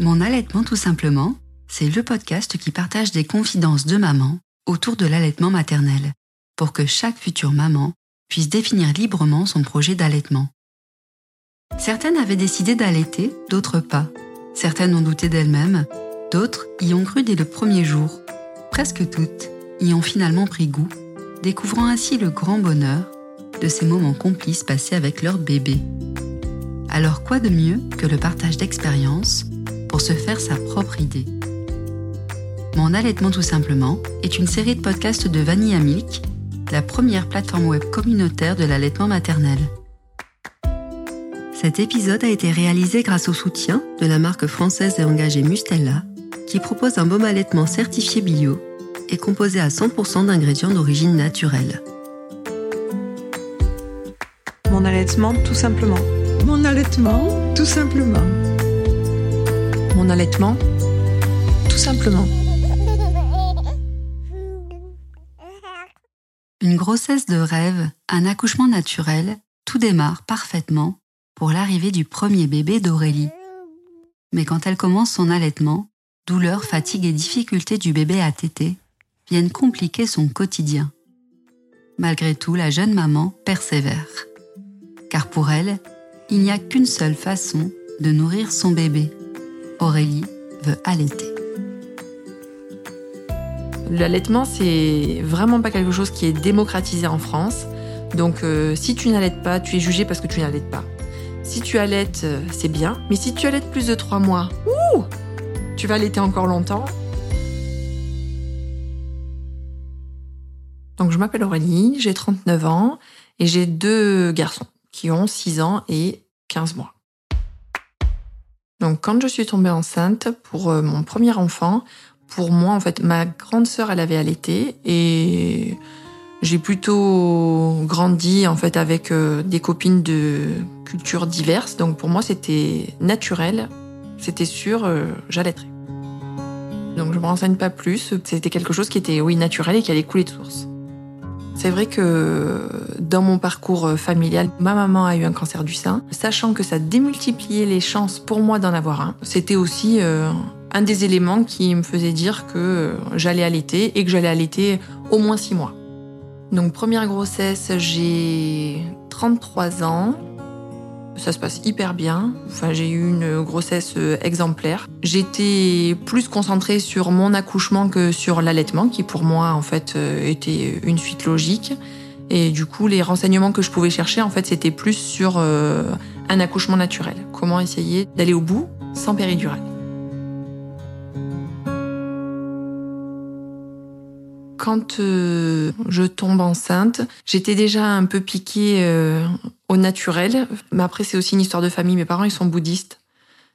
Mon allaitement tout simplement, c'est le podcast qui partage des confidences de maman autour de l'allaitement maternel, pour que chaque future maman puisse définir librement son projet d'allaitement. Certaines avaient décidé d'allaiter, d'autres pas. Certaines ont douté d'elles-mêmes, d'autres y ont cru dès le premier jour. Presque toutes y ont finalement pris goût, découvrant ainsi le grand bonheur de ces moments complices passés avec leur bébé. Alors quoi de mieux que le partage d'expériences pour se faire sa propre idée Mon allaitement tout simplement est une série de podcasts de Vanilla Milk, la première plateforme web communautaire de l'allaitement maternel. Cet épisode a été réalisé grâce au soutien de la marque française et engagée Mustella, qui propose un baume allaitement certifié bio et composé à 100% d'ingrédients d'origine naturelle. Mon allaitement, tout simplement. Mon allaitement, tout simplement. Mon allaitement, tout simplement. Une grossesse de rêve, un accouchement naturel, tout démarre parfaitement pour l'arrivée du premier bébé d'Aurélie. Mais quand elle commence son allaitement, douleur, fatigue et difficultés du bébé à téter viennent compliquer son quotidien. Malgré tout, la jeune maman persévère. Car pour elle, il n'y a qu'une seule façon de nourrir son bébé. Aurélie veut allaiter. L'allaitement, c'est vraiment pas quelque chose qui est démocratisé en France. Donc, euh, si tu n'allaites pas, tu es jugé parce que tu n'allaites pas. Si tu allaites, euh, c'est bien. Mais si tu allaites plus de trois mois, ouh, tu vas allaiter encore longtemps. Donc, je m'appelle Aurélie, j'ai 39 ans et j'ai deux garçons qui ont 6 ans et 15 mois. Donc, quand je suis tombée enceinte pour euh, mon premier enfant, pour moi, en fait, ma grande sœur, elle avait allaité et j'ai plutôt grandi en fait avec euh, des copines de cultures diverses. Donc pour moi, c'était naturel, c'était sûr, euh, j'allaiterais. Donc je me renseigne pas plus. C'était quelque chose qui était oui naturel et qui allait couler de source. C'est vrai que dans mon parcours familial, ma maman a eu un cancer du sein. Sachant que ça démultipliait les chances pour moi d'en avoir un, c'était aussi euh, un des éléments qui me faisait dire que j'allais allaiter et que j'allais allaiter au moins six mois. Donc première grossesse, j'ai 33 ans. Ça se passe hyper bien. Enfin, j'ai eu une grossesse euh, exemplaire. J'étais plus concentrée sur mon accouchement que sur l'allaitement, qui pour moi en fait euh, était une suite logique. Et du coup, les renseignements que je pouvais chercher, en fait, c'était plus sur euh, un accouchement naturel. Comment essayer d'aller au bout sans péridurale. Quand euh, je tombe enceinte, j'étais déjà un peu piquée euh, au naturel. Mais après, c'est aussi une histoire de famille. Mes parents, ils sont bouddhistes.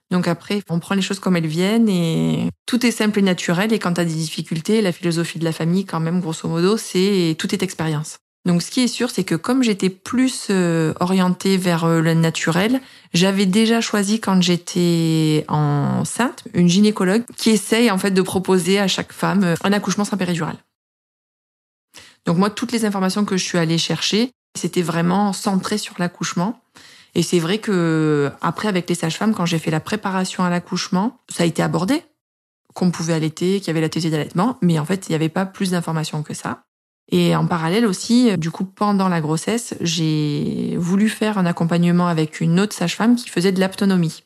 Donc après, on prend les choses comme elles viennent et tout est simple et naturel. Et quand tu as des difficultés, la philosophie de la famille, quand même, grosso modo, c'est tout est expérience. Donc ce qui est sûr, c'est que comme j'étais plus euh, orientée vers le naturel, j'avais déjà choisi quand j'étais enceinte une gynécologue qui essaye en fait de proposer à chaque femme un accouchement sans péridurale. Donc moi, toutes les informations que je suis allée chercher, c'était vraiment centré sur l'accouchement. Et c'est vrai que après, avec les sages-femmes, quand j'ai fait la préparation à l'accouchement, ça a été abordé qu'on pouvait allaiter, qu'il y avait la thésée d'allaitement, mais en fait, il n'y avait pas plus d'informations que ça. Et en parallèle aussi, du coup, pendant la grossesse, j'ai voulu faire un accompagnement avec une autre sage-femme qui faisait de l'aptonomie.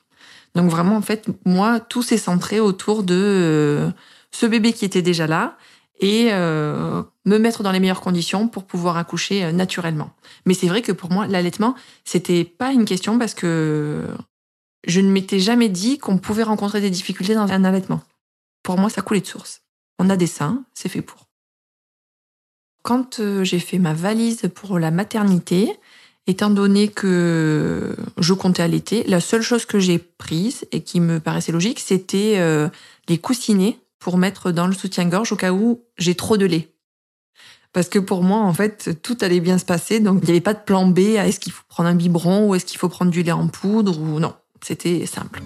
Donc vraiment, en fait, moi, tout s'est centré autour de euh, ce bébé qui était déjà là et euh, me mettre dans les meilleures conditions pour pouvoir accoucher euh, naturellement. Mais c'est vrai que pour moi, l'allaitement, c'était pas une question parce que je ne m'étais jamais dit qu'on pouvait rencontrer des difficultés dans un allaitement. Pour moi, ça coulait de source. On a des seins, c'est fait pour. Quand euh, j'ai fait ma valise pour la maternité, étant donné que je comptais allaiter, la seule chose que j'ai prise et qui me paraissait logique, c'était les coussinets pour mettre dans le soutien-gorge au cas où j'ai trop de lait. Parce que pour moi, en fait, tout allait bien se passer. Donc, il n'y avait pas de plan B à est-ce qu'il faut prendre un biberon ou est-ce qu'il faut prendre du lait en poudre ou non. C'était simple.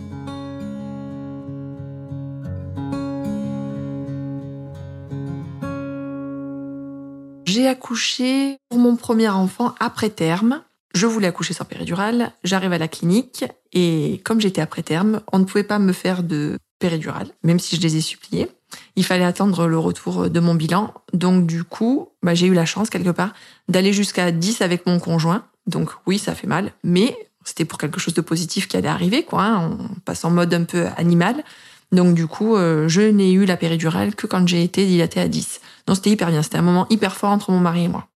J'ai accouché pour mon premier enfant après terme. Je voulais accoucher sans péridurale, j'arrive à la clinique et comme j'étais après terme, on ne pouvait pas me faire de péridurale, même si je les ai suppliés. Il fallait attendre le retour de mon bilan. Donc du coup, bah, j'ai eu la chance quelque part d'aller jusqu'à 10 avec mon conjoint. Donc oui, ça fait mal, mais c'était pour quelque chose de positif qui allait arriver. Hein. On passe en mode un peu animal. Donc du coup, euh, je n'ai eu la péridurale que quand j'ai été dilatée à 10. Donc c'était hyper bien, c'était un moment hyper fort entre mon mari et moi.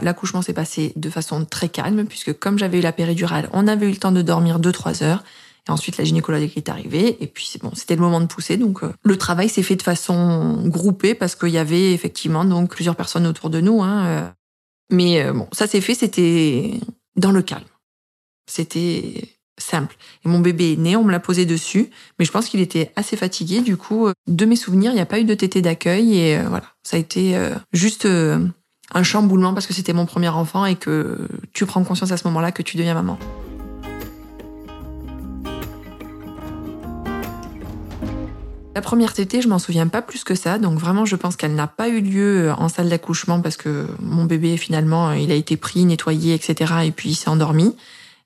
L'accouchement s'est passé de façon très calme, puisque comme j'avais eu la péridurale, on avait eu le temps de dormir 2-3 heures. Et ensuite, la gynécologue est arrivée. Et puis, bon, c'était le moment de pousser. Donc, euh, le travail s'est fait de façon groupée parce qu'il y avait effectivement donc plusieurs personnes autour de nous. Hein, euh. Mais euh, bon, ça s'est fait, c'était dans le calme. C'était simple. Et mon bébé est né, on me l'a posé dessus, mais je pense qu'il était assez fatigué. Du coup, de mes souvenirs, il n'y a pas eu de tété d'accueil et voilà, ça a été juste un chamboulement parce que c'était mon premier enfant et que tu prends conscience à ce moment-là que tu deviens maman. La première tétée, je m'en souviens pas plus que ça, donc vraiment je pense qu'elle n'a pas eu lieu en salle d'accouchement parce que mon bébé finalement il a été pris, nettoyé, etc. et puis il s'est endormi.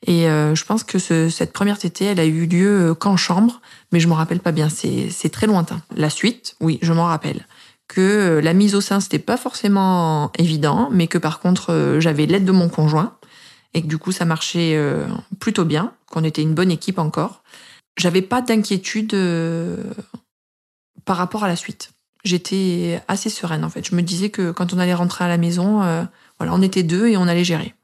Et euh, je pense que cette première tétée, elle a eu lieu qu'en chambre, mais je m'en rappelle pas bien, c'est très lointain. La suite, oui, je m'en rappelle que euh, la mise au sein c'était pas forcément évident, mais que par contre euh, j'avais l'aide de mon conjoint et que du coup ça marchait euh, plutôt bien, qu'on était une bonne équipe encore. J'avais pas d'inquiétude par rapport à la suite. J'étais assez sereine en fait. Je me disais que quand on allait rentrer à la maison, voilà, on était deux et on allait gérer.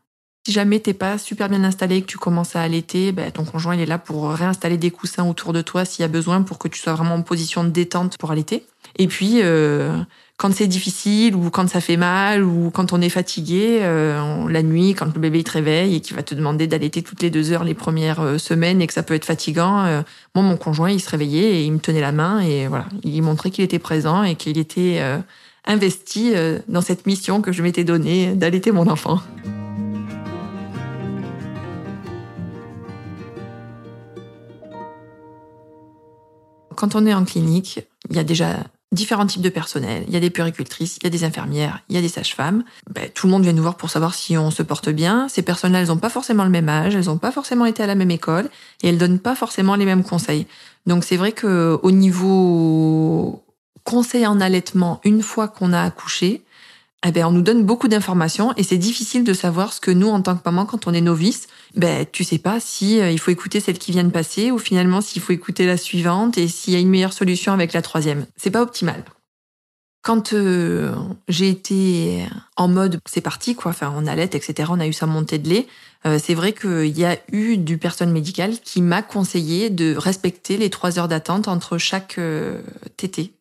Si jamais t'es pas super bien installé et que tu commences à allaiter, ben, ton conjoint il est là pour réinstaller des coussins autour de toi s'il y a besoin pour que tu sois vraiment en position de détente pour allaiter. Et puis, euh, quand c'est difficile ou quand ça fait mal ou quand on est fatigué, euh, la nuit, quand le bébé te réveille et qu'il va te demander d'allaiter toutes les deux heures les premières euh, semaines et que ça peut être fatigant, euh, moi, mon conjoint, il se réveillait et il me tenait la main et voilà, il montrait qu'il était présent et qu'il était investi dans cette mission que je m'étais donnée d'allaiter mon enfant. Quand on est en clinique, il y a déjà différents types de personnel. Il y a des puricultrices, il y a des infirmières, il y a des sages-femmes. Ben, tout le monde vient nous voir pour savoir si on se porte bien. Ces personnes-là, elles n'ont pas forcément le même âge, elles n'ont pas forcément été à la même école et elles donnent pas forcément les mêmes conseils. Donc c'est vrai que au niveau conseil en allaitement, une fois qu'on a accouché, eh ben, on nous donne beaucoup d'informations et c'est difficile de savoir ce que nous, en tant que maman, quand on est novice, ben, tu sais pas si euh, il faut écouter celle qui vient de passer ou finalement s'il faut écouter la suivante et s'il y a une meilleure solution avec la troisième. C'est pas optimal. Quand euh, j'ai été en mode c'est parti quoi, enfin on allait etc. On a eu sa montée de lait. Euh, c'est vrai qu'il y a eu du personnel médical qui m'a conseillé de respecter les trois heures d'attente entre chaque tété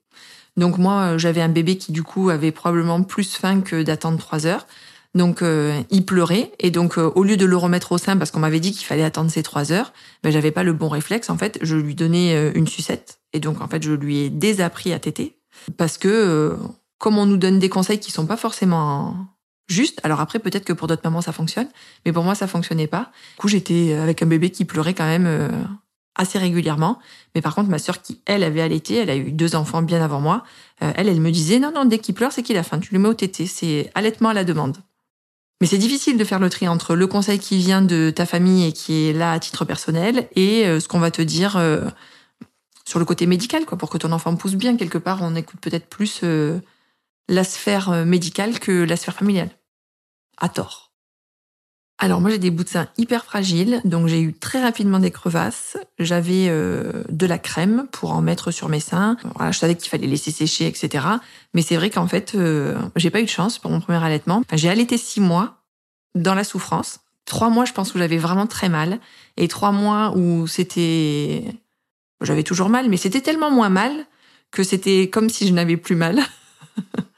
donc moi, j'avais un bébé qui du coup avait probablement plus faim que d'attendre trois heures. Donc euh, il pleurait et donc euh, au lieu de le remettre au sein parce qu'on m'avait dit qu'il fallait attendre ces trois heures, ben j'avais pas le bon réflexe en fait. Je lui donnais euh, une sucette et donc en fait je lui ai désappris à téter parce que comme on nous donne des conseils qui sont pas forcément justes, alors après peut-être que pour d'autres mamans ça fonctionne, mais pour moi ça fonctionnait pas. Du coup j'étais avec un bébé qui pleurait quand même assez régulièrement. Mais par contre, ma sœur qui, elle, avait allaité, elle a eu deux enfants bien avant moi, euh, elle, elle me disait, non, non, dès qu'il pleure, c'est qu'il a faim, tu le mets au tété, c'est allaitement à la demande. Mais c'est difficile de faire le tri entre le conseil qui vient de ta famille et qui est là à titre personnel et euh, ce qu'on va te dire euh, sur le côté médical, quoi, pour que ton enfant pousse bien quelque part. On écoute peut-être plus la sphère médicale que la sphère familiale. À tort. Alors moi j'ai des bouts de sein hyper fragiles, donc j'ai eu très rapidement des crevasses. J'avais euh, de la crème pour en mettre sur mes seins. Je savais qu'il fallait laisser sécher, etc. Mais c'est vrai qu'en fait, euh, j'ai pas eu de chance pour mon premier allaitement. j'ai allaité six mois dans la souffrance. Trois mois, je pense, où j'avais vraiment très mal. Et trois mois où c'était... J'avais toujours mal, mais c'était tellement moins mal que c'était comme si je n'avais plus mal.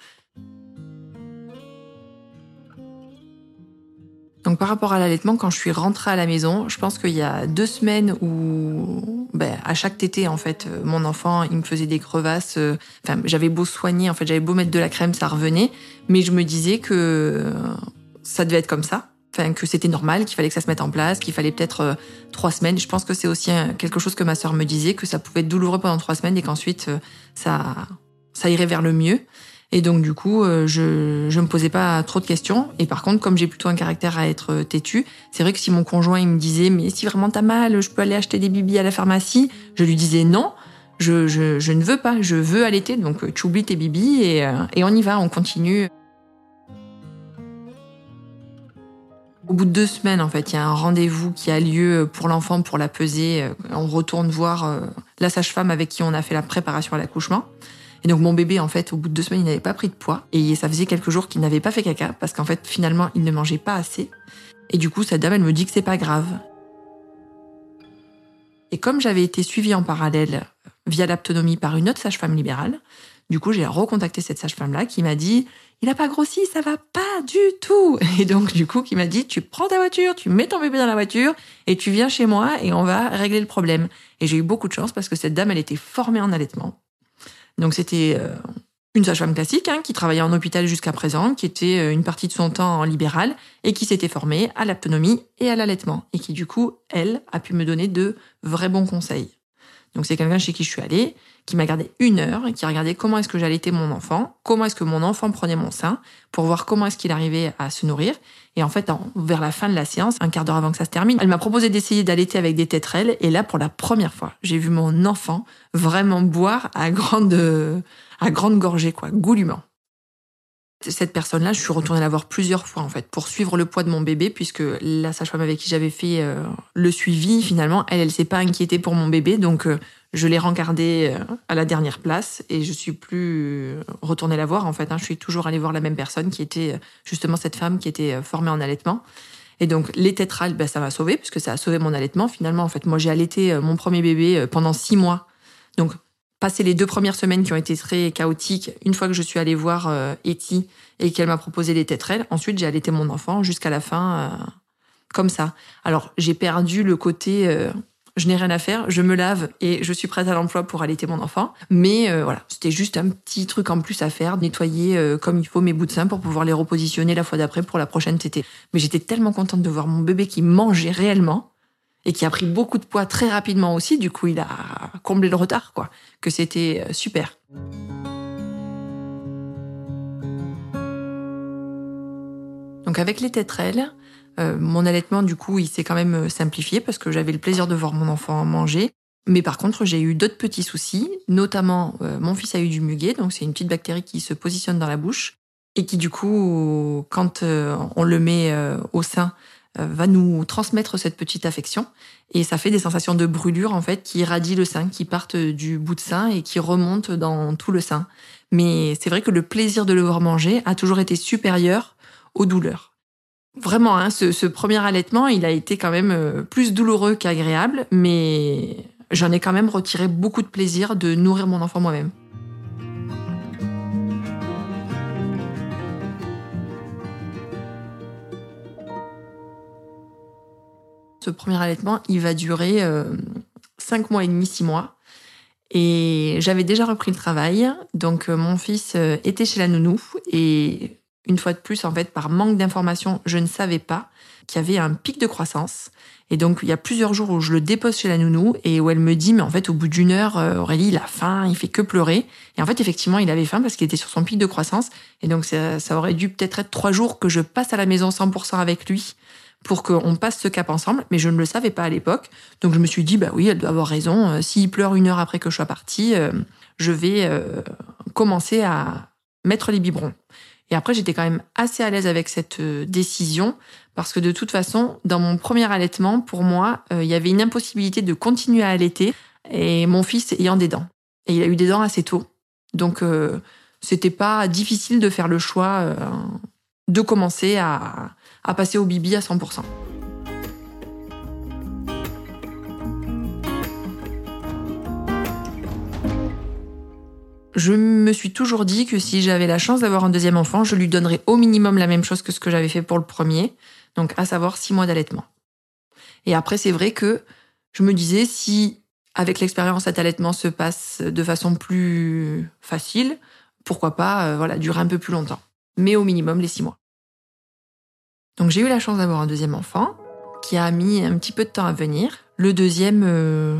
Donc par rapport à l'allaitement, quand je suis rentrée à la maison, je pense qu'il y a deux semaines où, ben, à chaque tété en fait, euh, mon enfant, il me faisait des crevasses. Euh, enfin, j'avais beau soigner, en fait, j'avais beau mettre de la crème, ça revenait, mais je me disais que ça devait être comme ça. Enfin, que c'était normal, qu'il fallait que ça se mette en place, qu'il fallait peut-être euh, trois semaines. Je pense que c'est aussi quelque chose que ma sœur me disait, que ça pouvait être douloureux pendant trois semaines et qu'ensuite ça ça irait vers le mieux. Et donc du coup, euh, je je me posais pas trop de questions. Et par contre, comme j'ai plutôt un caractère à être têtu, c'est vrai que si mon conjoint il me disait mais si vraiment t'as mal, je peux aller acheter des bibis à la pharmacie, je lui disais non. Je, je, ne veux pas, je veux allaiter, donc tu oublies tes bibis et, et on y va, on continue. Au bout de deux semaines, en fait, il y a un rendez-vous qui a lieu pour l'enfant pour la peser. On retourne voir la sage-femme avec qui on a fait la préparation à l'accouchement. Et donc mon bébé, en fait, au bout de deux semaines, il n'avait pas pris de poids. Et ça faisait quelques jours qu'il n'avait pas fait caca, parce qu'en fait, finalement, il ne mangeait pas assez. Et du coup, cette dame, elle me dit que c'est pas grave. Et comme j'avais été suivie en parallèle via l'aptonomie par une autre sage-femme libérale, du coup, j'ai recontacté cette sage-femme-là qui m'a dit il a pas grossi, ça va pas du tout. Et donc, du coup, qui m'a dit, tu prends ta voiture, tu mets ton bébé dans la voiture et tu viens chez moi et on va régler le problème. Et j'ai eu beaucoup de chance parce que cette dame, elle était formée en allaitement. Donc c'était euh, une sage-femme classique hein, qui travaillait en hôpital jusqu'à présent, qui était euh, une partie de son temps en libéral et qui s'était formée à l'aptonomie et à l'allaitement et qui du coup, elle, a pu me donner de vrais bons conseils. Donc c'est quelqu'un chez qui je suis allée, qui m'a gardé une heure qui a regardé comment est-ce que j'allaitais mon enfant, comment est-ce que mon enfant prenait mon sein, pour voir comment est-ce qu'il arrivait à se nourrir. Et en fait, vers la fin de la séance, un quart d'heure avant que ça se termine, elle m'a proposé d'essayer d'allaiter avec des tétrelles. Et là, pour la première fois, j'ai vu mon enfant vraiment boire à grande, à grande gorgée, quoi, goulûment cette personne-là, je suis retournée la voir plusieurs fois en fait pour suivre le poids de mon bébé puisque la sage-femme avec qui j'avais fait euh, le suivi finalement, elle, elle s'est pas inquiétée pour mon bébé donc euh, je l'ai rencardée euh, à la dernière place et je suis plus retournée la voir en fait. Hein, je suis toujours allée voir la même personne qui était justement cette femme qui était formée en allaitement. Et donc les tétrales, ben, ça m'a sauvée puisque ça a sauvé mon allaitement finalement. En fait, moi j'ai allaité mon premier bébé pendant six mois. Donc passé les deux premières semaines qui ont été très chaotiques, une fois que je suis allée voir euh, Etty et qu'elle m'a proposé les tétrelles, ensuite j'ai allaité mon enfant jusqu'à la fin euh, comme ça. Alors j'ai perdu le côté euh, je n'ai rien à faire, je me lave et je suis prête à l'emploi pour allaiter mon enfant. Mais voilà, c'était juste un petit truc en plus à faire, nettoyer comme il faut mes bouts de sein pour pouvoir les repositionner la fois d'après pour la prochaine tétée. Mais j'étais tellement contente de voir mon bébé qui mangeait réellement et qui a pris beaucoup de poids très rapidement aussi. Du coup, il a comblé le retard, quoi. Que c'était euh, super. Donc avec les tétrelles, euh, mon allaitement, du coup, il s'est quand même euh, simplifié parce que j'avais le plaisir de voir mon enfant manger. Mais par contre, j'ai eu d'autres petits soucis, notamment mon fils a eu du muguet, donc c'est une petite bactérie qui se positionne dans la bouche et qui du coup, quand on le met au sein, va nous transmettre cette petite affection et ça fait des sensations de brûlure en fait qui irradient le sein, qui partent du bout de sein et qui remontent dans tout le sein. Mais c'est vrai que le plaisir de le voir manger a toujours été supérieur aux douleurs. Vraiment, hein, ce, ce, premier allaitement, il a été quand même euh, plus douloureux qu'agréable, mais j'en ai quand même retiré beaucoup de plaisir de nourrir mon enfant moi-même. Ce premier allaitement, il va durer euh, cinq mois et demi, six mois. Et j'avais déjà repris le travail, donc euh, mon fils euh, était chez la nounou et une fois de plus, en fait, par manque d'informations, je ne savais pas qu'il y avait un pic de croissance. Et donc, il y a plusieurs jours où je le dépose chez la nounou et où elle me dit, mais en fait, au bout d'une heure, Aurélie, il a faim, il fait que pleurer. Et en fait, effectivement, il avait faim parce qu'il était sur son pic de croissance. Et donc, ça, ça aurait dû peut-être être trois jours que je passe à la maison 100% avec lui pour qu'on passe ce cap ensemble, mais je ne le savais pas à l'époque. Donc je me suis dit, bah oui, elle doit avoir raison. Euh, s'il pleure une heure après que je sois partie, euh, je vais euh, commencer à mettre les biberons. Et après, j'étais quand même assez à l'aise avec cette décision parce que de toute façon, dans mon premier allaitement, pour moi, il y avait une impossibilité de continuer à allaiter et mon fils ayant des dents. Et il a eu des dents assez tôt. Donc, c'était pas difficile de faire le choix de commencer à, à passer au bibi à 100%. Je me suis toujours dit que si j'avais la chance d'avoir un deuxième enfant, je lui donnerais au minimum la même chose que ce que j'avais fait pour le premier, donc à savoir six mois d'allaitement. Et après, c'est vrai que je me disais si avec l'expérience cet allaitement se passe de façon plus facile, pourquoi pas euh, voilà durer un peu plus longtemps, mais au minimum les six mois. Donc j'ai eu la chance d'avoir un deuxième enfant qui a mis un petit peu de temps à venir. Le deuxième, euh,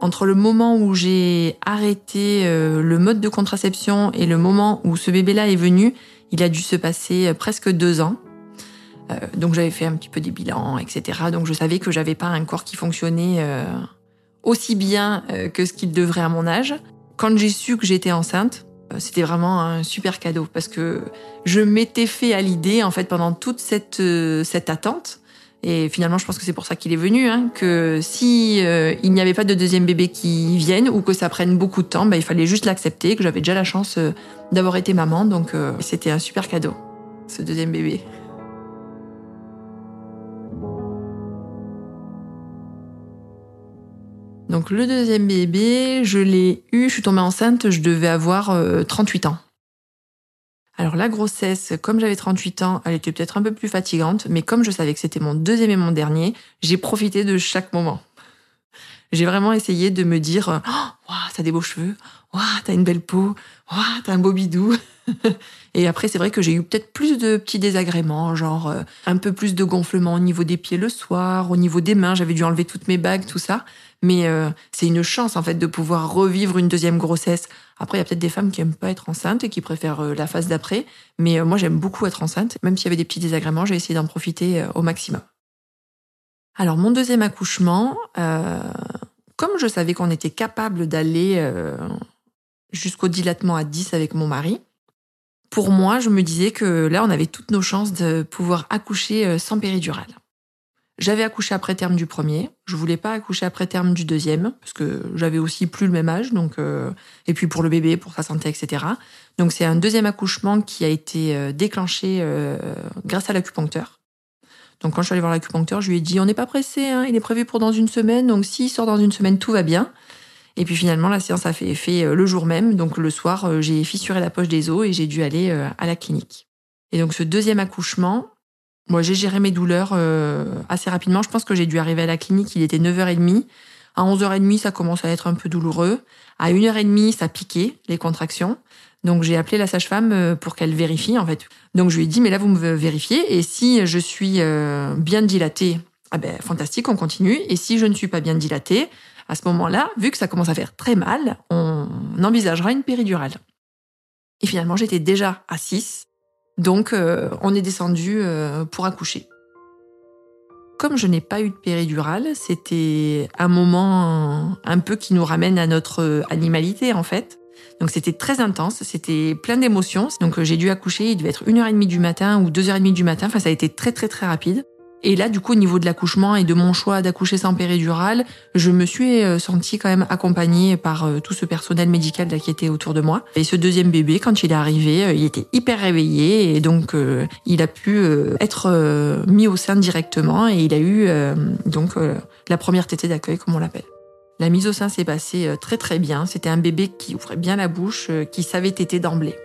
Entre le moment où j'ai arrêté euh, le mode de contraception et le moment où ce bébé-là est venu, il a dû se passer euh, presque deux ans. Euh, donc j'avais fait un petit peu des bilans, etc. Donc je savais que j'avais pas un corps qui fonctionnait aussi bien que ce qu'il devrait à mon âge. Quand j'ai su que j'étais enceinte, c'était vraiment un super cadeau parce que je m'étais fait à l'idée en fait pendant toute cette cette attente et finalement, je pense que c'est pour ça qu'il est venu, hein, que si euh, il n'y avait pas de deuxième bébé qui vienne ou que ça prenne beaucoup de temps, bah, il fallait juste l'accepter, que j'avais déjà la chance euh, d'avoir été maman, donc euh, c'était un super cadeau, ce deuxième bébé. Donc le deuxième bébé, je l'ai eu, je suis tombée enceinte, je devais avoir 38 ans. Alors la grossesse, comme j'avais 38 ans, elle était peut-être un peu plus fatigante, mais comme je savais que c'était mon deuxième et mon dernier, j'ai profité de chaque moment. J'ai vraiment essayé de me dire oh, t'as des beaux cheveux, oh, t'as une belle peau, oh, t'as un beau bidou. et après, c'est vrai que j'ai eu peut-être plus de petits désagréments, genre euh, un peu plus de gonflement au niveau des pieds le soir, au niveau des mains, j'avais dû enlever toutes mes bagues, tout ça. Mais euh, c'est une chance en fait de pouvoir revivre une deuxième grossesse. Après, il y a peut-être des femmes qui aiment pas être enceintes et qui préfèrent euh, la phase d'après. Mais moi, j'aime beaucoup être enceinte. Même s'il y avait des petits désagréments, j'ai essayé d'en profiter au maximum. Alors mon deuxième accouchement, comme je savais qu'on était capable d'aller jusqu'au dilatement à 10 avec mon mari, pour moi, je me disais que là, on avait toutes nos chances de pouvoir accoucher sans péridurale. J'avais accouché après terme du premier. Je voulais pas accoucher après terme du deuxième parce que j'avais aussi plus le même âge, donc euh, et puis pour le bébé, pour sa santé, etc. Donc c'est un deuxième accouchement qui a été euh, déclenché euh, grâce à l'acupuncteur. Donc quand je suis allée voir l'acupuncteur, je lui ai dit on n'est pas pressé, hein, il est prévu pour dans une semaine, donc s'il sort dans une semaine, tout va bien. Et puis finalement la séance a fait effet le jour même, donc le soir j'ai fissuré la poche des os et j'ai dû aller à la clinique. Et donc ce deuxième accouchement, moi, j'ai géré mes douleurs euh, assez rapidement. Je pense que j'ai dû arriver à la clinique, il était 9h30. À 11h30, ça commence à être un peu douloureux. À 1h30, ça piquait, les contractions. Donc j'ai appelé la sage-femme euh, pour qu'elle vérifie, en fait. Donc je lui ai dit, mais là, vous me vérifiez. Et si je suis euh, bien dilatée, ah ben, fantastique, on continue. Et si je ne suis pas bien dilatée, à ce moment-là, vu que ça commence à faire très mal, on envisagera une péridurale. Et finalement, j'étais déjà à 6. Donc, euh, on est descendu euh, pour accoucher. Comme je n'ai pas eu de péridurale, c'était un moment un peu qui nous ramène à notre animalité, en fait. Donc c'était très intense, c'était plein d'émotions. Donc j'ai dû accoucher, il devait être 1h30 du matin ou 2h30 du matin. Enfin, ça a été très très très rapide. Et là, du coup, au niveau de l'accouchement et de mon choix d'accoucher sans péridurale, je me suis euh, sentie quand même accompagnée par euh, tout ce personnel médical qui était autour de moi. Et ce deuxième bébé, quand il est arrivé, euh, il était hyper réveillé et donc il a pu être mis au sein directement et il a eu donc la première tétée d'accueil, comme on l'appelle. La mise au sein s'est passée très très bien. C'était un bébé qui ouvrait bien la bouche, qui savait téter d'emblée.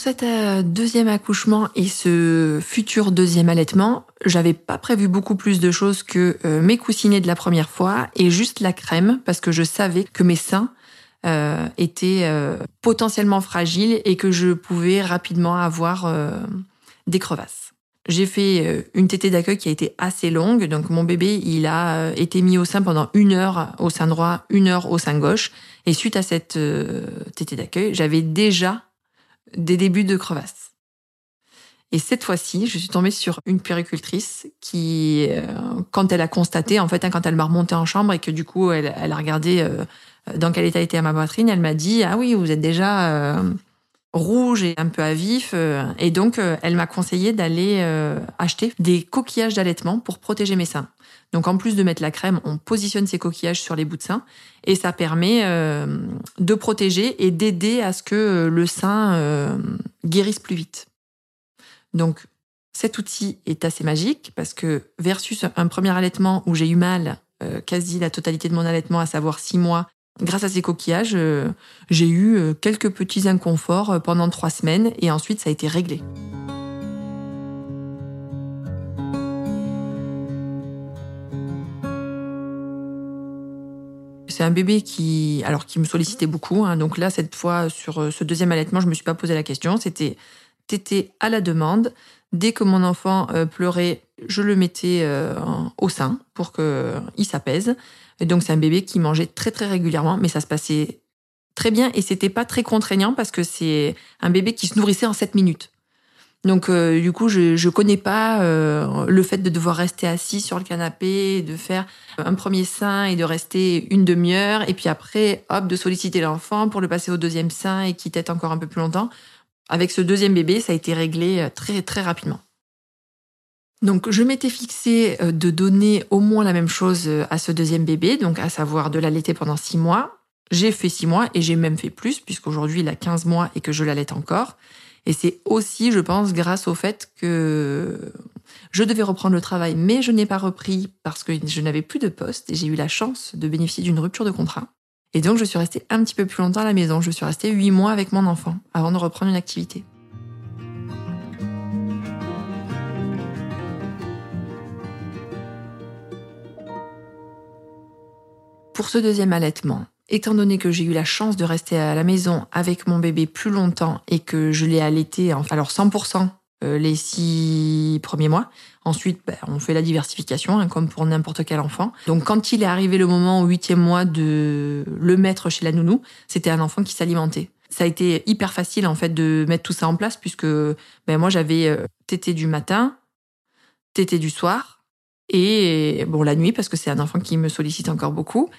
Pour cet euh, deuxième accouchement et ce futur deuxième allaitement, j'avais pas prévu beaucoup plus de choses que euh, mes coussinets de la première fois et juste la crème parce que je savais que mes seins euh, étaient potentiellement fragiles et que je pouvais rapidement avoir des crevasses. J'ai fait une tétée d'accueil qui a été assez longue, donc mon bébé il a été mis au sein pendant une heure au sein droit, une heure au sein gauche, et suite à cette tétée d'accueil, j'avais déjà des débuts de crevasses. Et cette fois-ci, je suis tombée sur une péricultrice qui, euh, quand elle a constaté, en fait, hein, quand elle m'a remontée en chambre et que du coup, elle, a regardé euh, dans quel état était ma poitrine, elle m'a dit ah oui, vous êtes déjà euh, rouge et un peu à vif. et donc, elle m'a conseillé d'aller acheter des coquillages d'allaitement pour protéger mes seins. Donc en plus de mettre la crème, on positionne ces coquillages sur les bouts de sein et ça permet euh, de protéger et d'aider à ce que euh, le sein euh, guérisse plus vite. Donc cet outil est assez magique parce que versus un premier allaitement où j'ai eu mal quasi la totalité de mon allaitement, à savoir six mois, grâce à ces coquillages, j'ai eu quelques petits inconforts pendant trois semaines et ensuite ça a été réglé. c'est un bébé qui, alors qui me sollicitait beaucoup. Hein. donc là, cette fois, sur euh, ce deuxième allaitement, je me suis pas posé la question. C'était tété à la demande. Dès que mon enfant euh, pleurait, je le mettais euh, au sein pour qu'il s'apaise. Et donc c'est un bébé qui mangeait très très régulièrement, mais ça se passait très bien et c'était pas très contraignant parce que c'est un bébé qui se nourrissait en 7 minutes. Donc euh, du coup, je je connais pas euh, le fait de devoir rester assis sur le canapé, de faire un premier sein et de rester une demi-heure et puis après hop de solliciter l'enfant pour le passer au deuxième sein et qui tête encore un peu plus longtemps. Avec ce deuxième bébé, ça a été réglé très très rapidement. Donc je m'étais fixé de donner au moins la même chose à ce deuxième bébé, donc à savoir de l'allaiter pendant six mois. J'ai fait six mois et j'ai même fait plus puisqu'aujourd'hui il a 15 mois et que je l'allaite encore. Et c'est aussi, je pense, grâce au fait que je devais reprendre le travail, mais je n'ai pas repris parce que je n'avais plus de poste et j'ai eu la chance de bénéficier d'une rupture de contrat. Et donc, je suis restée un petit peu plus longtemps à la maison. Je suis restée huit mois avec mon enfant avant de reprendre une activité. Pour ce deuxième allaitement, Étant donné que j'ai eu la chance de rester à la maison avec mon bébé plus longtemps et que je l'ai allaité, alors 100% euh, les six premiers mois. Ensuite, ben, on fait la diversification, hein, comme pour n'importe quel enfant. Donc, quand il est arrivé le moment au huitième mois de le mettre chez la nounou, c'était un enfant qui s'alimentait. Ça a été hyper facile en fait de mettre tout ça en place puisque ben, moi j'avais euh, tété du matin, tété du soir et bon la nuit parce que c'est un enfant qui me sollicite encore beaucoup.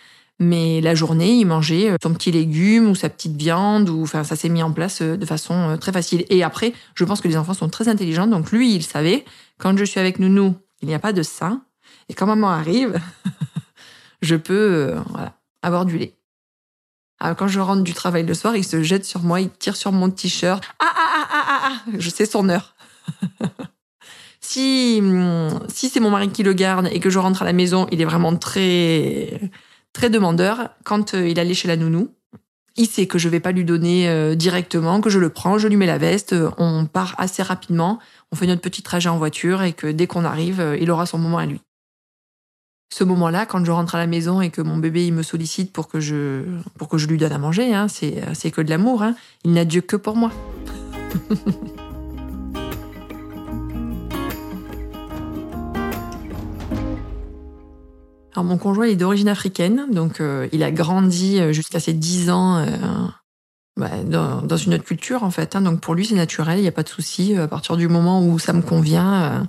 Mais la journée, il mangeait euh, son petit légume ou sa petite viande, ou enfin ça s'est mis en place euh, de façon euh, très facile. Et après, je pense que les enfants sont très intelligents, donc lui, il savait quand je suis avec Nounou, il n'y a pas de sein, et quand maman arrive, je peux avoir du lait. Alors quand je rentre du travail le soir, il se jette sur moi, il tire sur mon t-shirt. Ah ah ah ah ah ah, je sais son heure. si hum, si c'est mon mari qui le garde et que je rentre à la maison, il est vraiment très très demandeur. Quand euh, il allait chez la nounou, il sait que je vais pas lui donner euh, directement, que je le prends, je lui mets la veste, euh, on part assez rapidement, on fait notre petit trajet en voiture et que dès qu'on arrive, il aura son moment à lui. Ce moment-là, quand je rentre à la maison et que mon bébé il me sollicite pour que je pour que je lui donne à manger, hein, c'est c'est que de l'amour. Hein. Il n'a Dieu que pour moi. Alors mon conjoint est d'origine africaine, donc euh, il a grandi euh, jusqu'à ses 10 ans euh, bah, dans, une autre culture en fait. Hein, donc pour lui c'est naturel, il n'y a pas de souci. À partir du moment où ça me convient,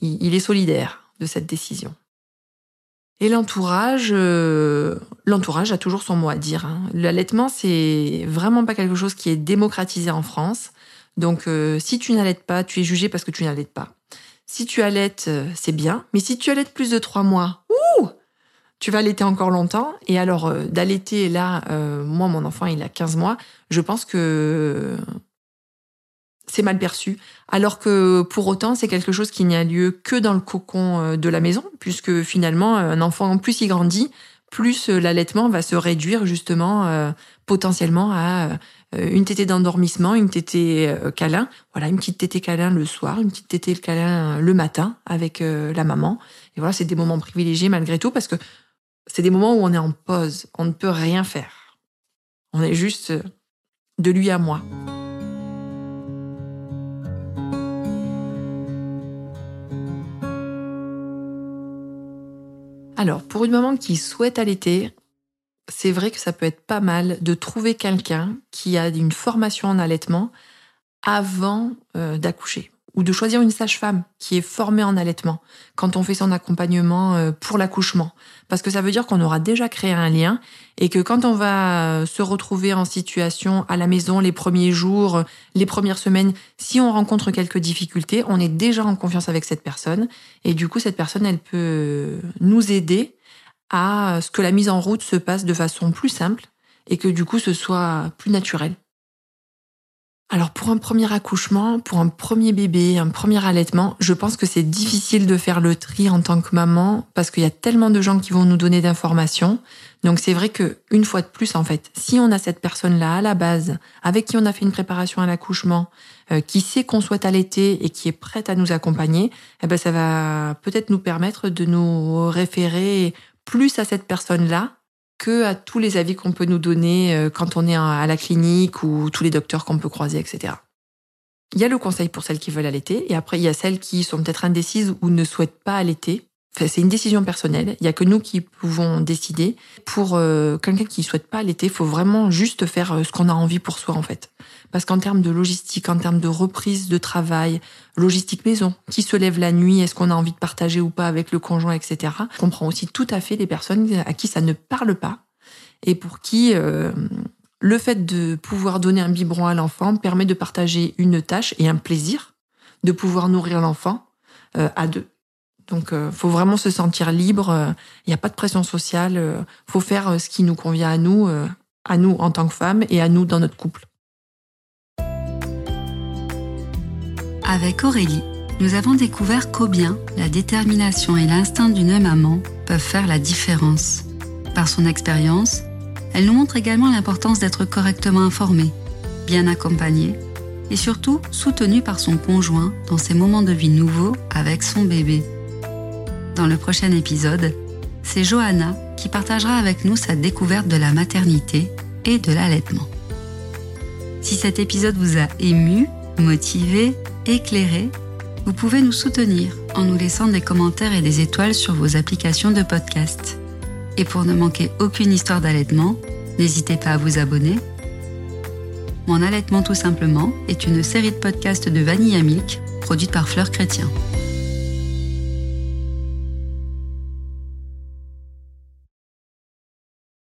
il, il, est solidaire de cette décision. Et l'entourage, l'entourage a toujours son mot à dire. Hein. L'allaitement c'est vraiment pas quelque chose qui est démocratisé en France. Donc si tu n'allaites pas, tu es jugé parce que tu n'allaites pas. Si tu allaites, c'est bien, mais si tu allaites plus de trois mois, tu vas allaiter encore longtemps. Et alors, euh, d'allaiter, là, euh, moi, mon enfant, il a 15 mois, je pense que c'est mal perçu. Alors que pour autant, c'est quelque chose qui n'y a lieu que dans le cocon euh, de la maison, puisque finalement, un enfant, plus il grandit, plus l'allaitement va se réduire justement potentiellement à une tétée d'endormissement, une tétée câlin. Voilà, une petite tétée câlin le soir, une petite tétée câlin le matin avec la maman. Et voilà, c'est des moments privilégiés malgré tout parce que c'est des moments où on est en pause, on ne peut rien faire. On est juste de lui à moi. Alors, pour une maman qui souhaite allaiter, c'est vrai que ça peut être pas mal de trouver quelqu'un qui a une formation en allaitement avant euh, d'accoucher ou de choisir une sage-femme qui est formée en allaitement quand on fait son accompagnement euh, pour l'accouchement. Parce que ça veut dire qu'on aura déjà créé un lien et que quand on va se retrouver en situation à la maison les premiers jours, les premières semaines, si on rencontre quelques difficultés, on est déjà en confiance avec cette personne et du coup cette personne elle peut nous aider à ce que la mise en route se passe de façon plus simple et que du coup ce soit plus naturel. Alors pour un premier accouchement, pour un premier bébé, un premier allaitement, je pense que c'est difficile de faire le tri en tant que maman parce qu'il y a tellement de gens qui vont nous donner d'informations. Donc c'est vrai que une fois de plus en fait, si on a cette personne-là à la base avec qui on a fait une préparation à l'accouchement, euh, qui sait qu'on souhaite allaiter et qui est prête à nous accompagner, eh ben ça va peut-être nous permettre de nous référer plus à cette personne-là que à tous les avis qu'on peut nous donner euh, quand on est à la clinique ou tous les docteurs qu'on peut croiser, etc. Il y a le conseil pour celles qui veulent allaiter, et après, il y a celles qui sont peut-être indécises ou ne souhaitent pas allaiter. Enfin, c'est une décision personnelle. Il y a que nous qui pouvons décider. Pour euh, quelqu'un qui souhaite pas allaiter, il faut vraiment juste faire euh, ce qu'on a envie pour soi, en fait. Parce qu'en termes de logistique, en termes de reprise de travail, logistique maison, qui se lève la nuit, est-ce qu'on a envie de partager ou pas avec le conjoint, etc. Je comprends aussi tout à fait les personnes à qui ça ne parle pas et pour qui euh, le fait de pouvoir donner un biberon à l'enfant permet de partager une tâche et un plaisir, de pouvoir nourrir l'enfant euh, à deux. Donc, euh, faut vraiment se sentir libre. Il n'y a pas de pression sociale. Euh, faut faire ce qui nous convient à nous, à nous en tant que femmes et à nous dans notre couple. Avec Aurélie, nous avons découvert combien la détermination et l'instinct d'une maman peuvent faire la différence. Par son expérience, elle nous montre également l'importance d'être correctement informée, bien accompagnée et surtout soutenue par son conjoint dans ses moments de vie nouveaux avec son bébé. Dans le prochain épisode, c'est Johanna qui partagera avec nous sa découverte de la maternité et de l'allaitement. Si cet épisode vous a ému, motivé, éclairé, vous pouvez nous soutenir en nous laissant des commentaires et des étoiles sur vos applications de podcast. Et pour ne manquer aucune histoire d'allaitement, n'hésitez pas à vous abonner. Mon allaitement tout simplement est une série de podcasts de Vanilla Milk produite par Fleur Chrétien.